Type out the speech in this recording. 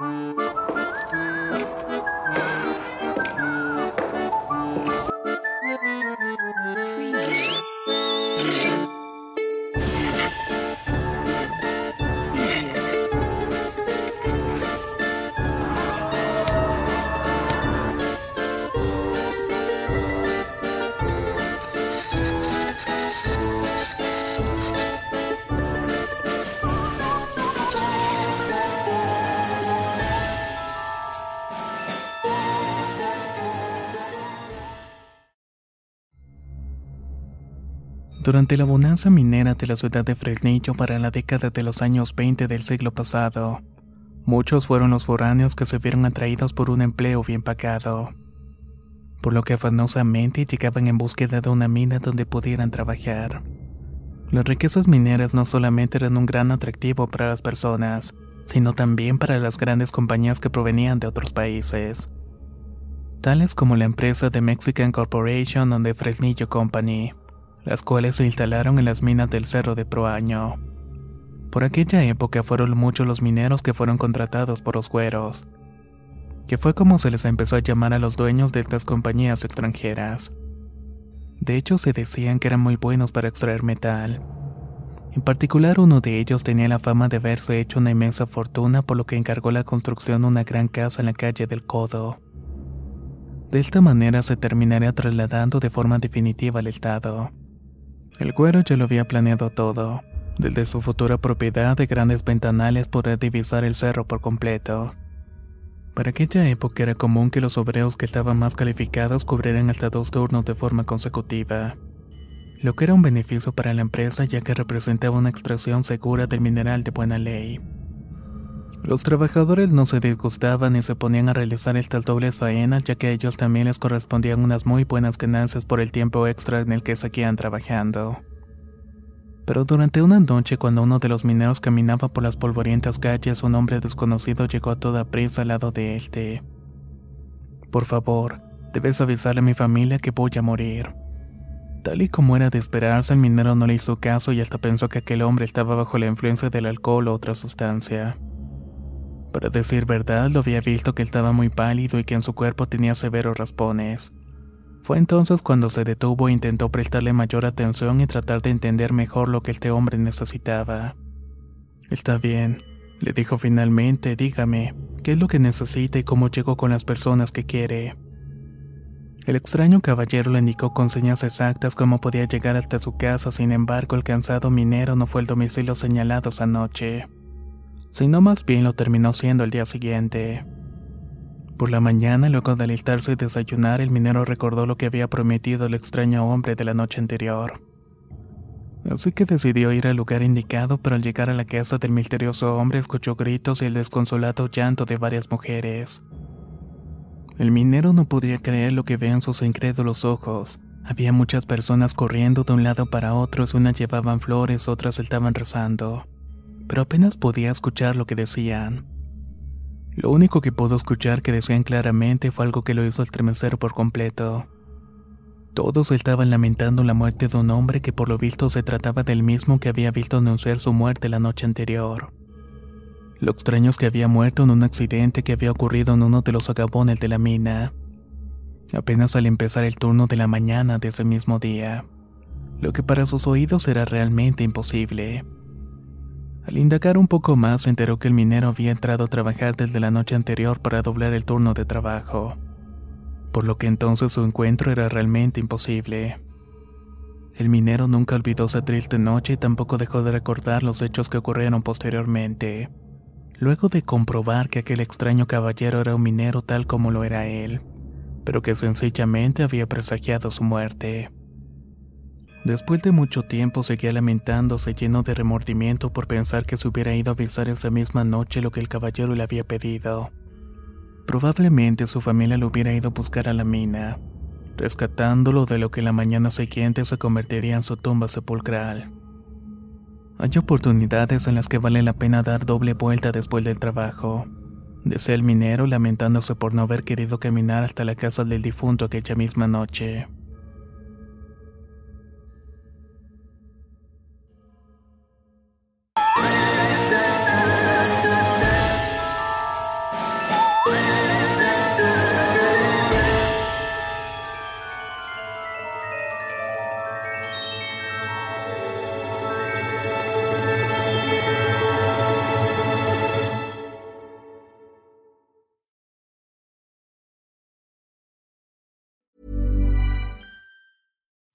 Música Durante la bonanza minera de la ciudad de Fresnillo para la década de los años 20 del siglo pasado, muchos fueron los foráneos que se vieron atraídos por un empleo bien pagado, por lo que afanosamente llegaban en búsqueda de una mina donde pudieran trabajar. Las riquezas mineras no solamente eran un gran atractivo para las personas, sino también para las grandes compañías que provenían de otros países, tales como la empresa de Mexican Corporation o de Fresnillo Company las cuales se instalaron en las minas del Cerro de Proaño. Por aquella época fueron muchos los mineros que fueron contratados por los güeros, que fue como se les empezó a llamar a los dueños de estas compañías extranjeras. De hecho, se decían que eran muy buenos para extraer metal. En particular, uno de ellos tenía la fama de haberse hecho una inmensa fortuna por lo que encargó la construcción de una gran casa en la calle del Codo. De esta manera se terminaría trasladando de forma definitiva al Estado. El güero ya lo había planeado todo. Desde su futura propiedad de grandes ventanales poder divisar el cerro por completo. Para aquella época era común que los obreros que estaban más calificados cubrieran hasta dos turnos de forma consecutiva, lo que era un beneficio para la empresa ya que representaba una extracción segura del mineral de buena ley. Los trabajadores no se disgustaban y se ponían a realizar estas dobles faenas ya que a ellos también les correspondían unas muy buenas ganancias por el tiempo extra en el que seguían trabajando. Pero durante una noche cuando uno de los mineros caminaba por las polvorientas calles, un hombre desconocido llegó a toda prisa al lado de este. Por favor, debes avisarle a mi familia que voy a morir. Tal y como era de esperarse, el minero no le hizo caso y hasta pensó que aquel hombre estaba bajo la influencia del alcohol o otra sustancia. Para decir verdad, lo había visto que estaba muy pálido y que en su cuerpo tenía severos raspones. Fue entonces cuando se detuvo e intentó prestarle mayor atención y tratar de entender mejor lo que este hombre necesitaba. Está bien, le dijo finalmente, dígame, ¿qué es lo que necesita y cómo llegó con las personas que quiere? El extraño caballero le indicó con señas exactas cómo podía llegar hasta su casa, sin embargo el cansado minero no fue el domicilio señalado esa noche sino más bien lo terminó siendo el día siguiente. Por la mañana, luego de alistarse y desayunar, el minero recordó lo que había prometido el extraño hombre de la noche anterior. Así que decidió ir al lugar indicado, pero al llegar a la casa del misterioso hombre escuchó gritos y el desconsolado llanto de varias mujeres. El minero no podía creer lo que veían sus incrédulos ojos. Había muchas personas corriendo de un lado para otro, unas llevaban flores, otras estaban rezando pero apenas podía escuchar lo que decían. Lo único que pudo escuchar que decían claramente fue algo que lo hizo estremecer por completo. Todos estaban lamentando la muerte de un hombre que por lo visto se trataba del mismo que había visto anunciar su muerte la noche anterior. Lo extraño es que había muerto en un accidente que había ocurrido en uno de los agabones de la mina, apenas al empezar el turno de la mañana de ese mismo día, lo que para sus oídos era realmente imposible. Al indagar un poco más, se enteró que el minero había entrado a trabajar desde la noche anterior para doblar el turno de trabajo, por lo que entonces su encuentro era realmente imposible. El minero nunca olvidó esa triste noche y tampoco dejó de recordar los hechos que ocurrieron posteriormente. luego de comprobar que aquel extraño caballero era un minero tal como lo era él, pero que sencillamente había presagiado su muerte. Después de mucho tiempo seguía lamentándose lleno de remordimiento por pensar que se hubiera ido a avisar esa misma noche lo que el caballero le había pedido. Probablemente su familia lo hubiera ido a buscar a la mina, rescatándolo de lo que la mañana siguiente se convertiría en su tumba sepulcral. Hay oportunidades en las que vale la pena dar doble vuelta después del trabajo. Decía el minero lamentándose por no haber querido caminar hasta la casa del difunto aquella misma noche.